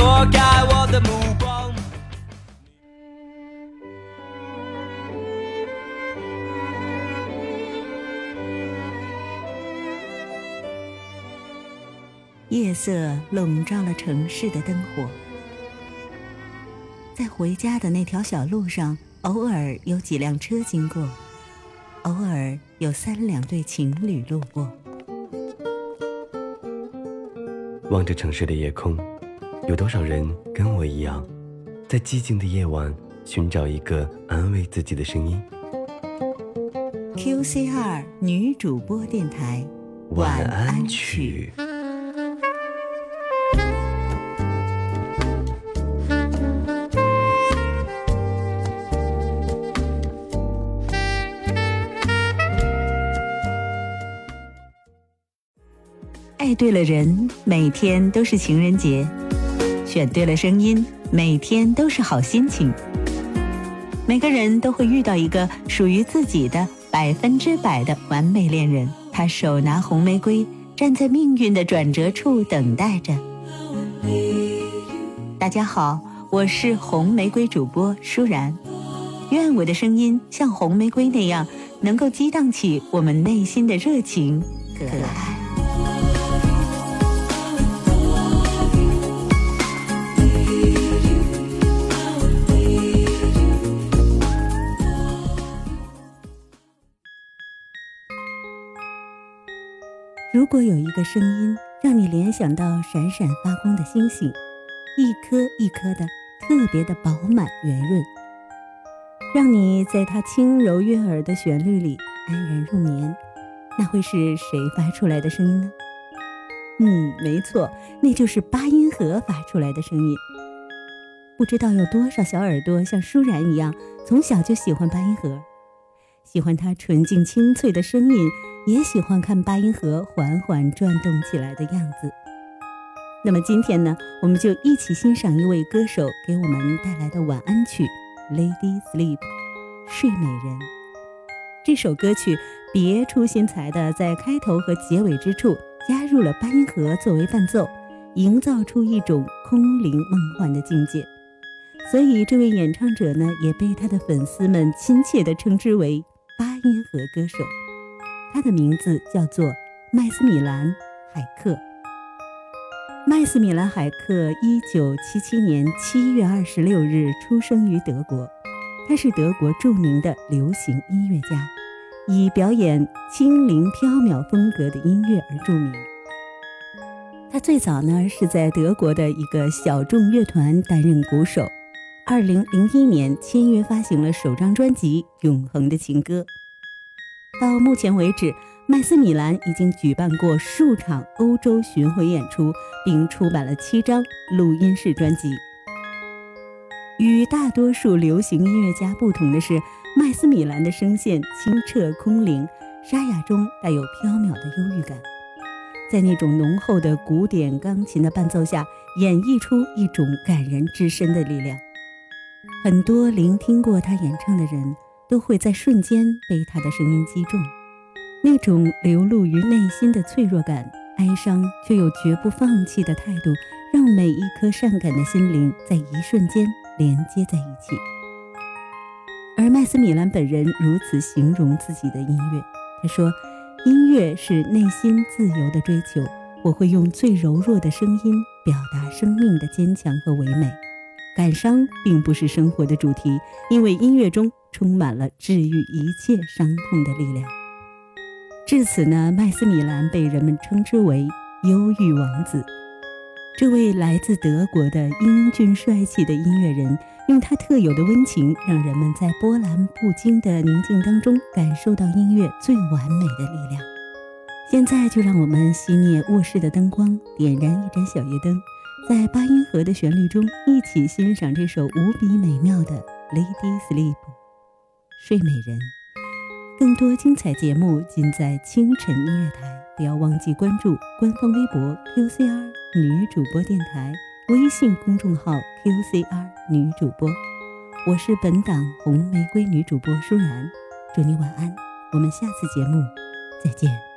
躲开我的目光。夜色笼罩了城市的灯火，在回家的那条小路上，偶尔有几辆车经过，偶尔有三两对情侣路过。望着城市的夜空，有多少人跟我一样，在寂静的夜晚寻找一个安慰自己的声音？QCR 女主播电台，晚安曲。爱对了人，每天都是情人节；选对了声音，每天都是好心情。每个人都会遇到一个属于自己的百分之百的完美恋人，他手拿红玫瑰，站在命运的转折处等待着。大家好，我是红玫瑰主播舒然，愿我的声音像红玫瑰那样，能够激荡起我们内心的热情、可爱。果有一个声音让你联想到闪闪发光的星星，一颗一颗的，特别的饱满圆润，让你在它轻柔悦耳的旋律里安然入眠，那会是谁发出来的声音呢？嗯，没错，那就是八音盒发出来的声音。不知道有多少小耳朵像舒然一样，从小就喜欢八音盒，喜欢它纯净清脆的声音。也喜欢看八音盒缓缓转动起来的样子。那么今天呢，我们就一起欣赏一位歌手给我们带来的晚安曲《Lady Sleep》，睡美人。这首歌曲别出心裁的在开头和结尾之处加入了八音盒作为伴奏，营造出一种空灵梦幻的境界。所以这位演唱者呢，也被他的粉丝们亲切地称之为“八音盒歌手”。他的名字叫做麦斯米兰·海克。麦斯米兰·海克一九七七年七月二十六日出生于德国，他是德国著名的流行音乐家，以表演轻灵飘渺风格的音乐而著名。他最早呢是在德国的一个小众乐团担任鼓手。二零零一年签约发行了首张专辑《永恒的情歌》。到目前为止，麦斯米兰已经举办过数场欧洲巡回演出，并出版了七张录音室专辑。与大多数流行音乐家不同的是，麦斯米兰的声线清澈空灵，沙哑中带有飘渺的忧郁感，在那种浓厚的古典钢琴的伴奏下，演绎出一种感人至深的力量。很多聆听过他演唱的人。都会在瞬间被他的声音击中，那种流露于内心的脆弱感、哀伤却又绝不放弃的态度，让每一颗善感的心灵在一瞬间连接在一起。而麦斯米兰本人如此形容自己的音乐，他说：“音乐是内心自由的追求，我会用最柔弱的声音表达生命的坚强和唯美。感伤并不是生活的主题，因为音乐中。”充满了治愈一切伤痛的力量。至此呢，麦斯米兰被人们称之为“忧郁王子”。这位来自德国的英俊帅气的音乐人，用他特有的温情，让人们在波澜不惊的宁静当中，感受到音乐最完美的力量。现在就让我们熄灭卧室的灯光，点燃一盏小夜灯，在八音盒的旋律中，一起欣赏这首无比美妙的《Lady Sleep》睡美人。更多精彩节目尽在清晨音乐台，不要忘记关注官方微博 QCR 女主播电台，微信公众号 QCR 女主播。我是本档红玫瑰女主播舒然，祝你晚安，我们下次节目再见。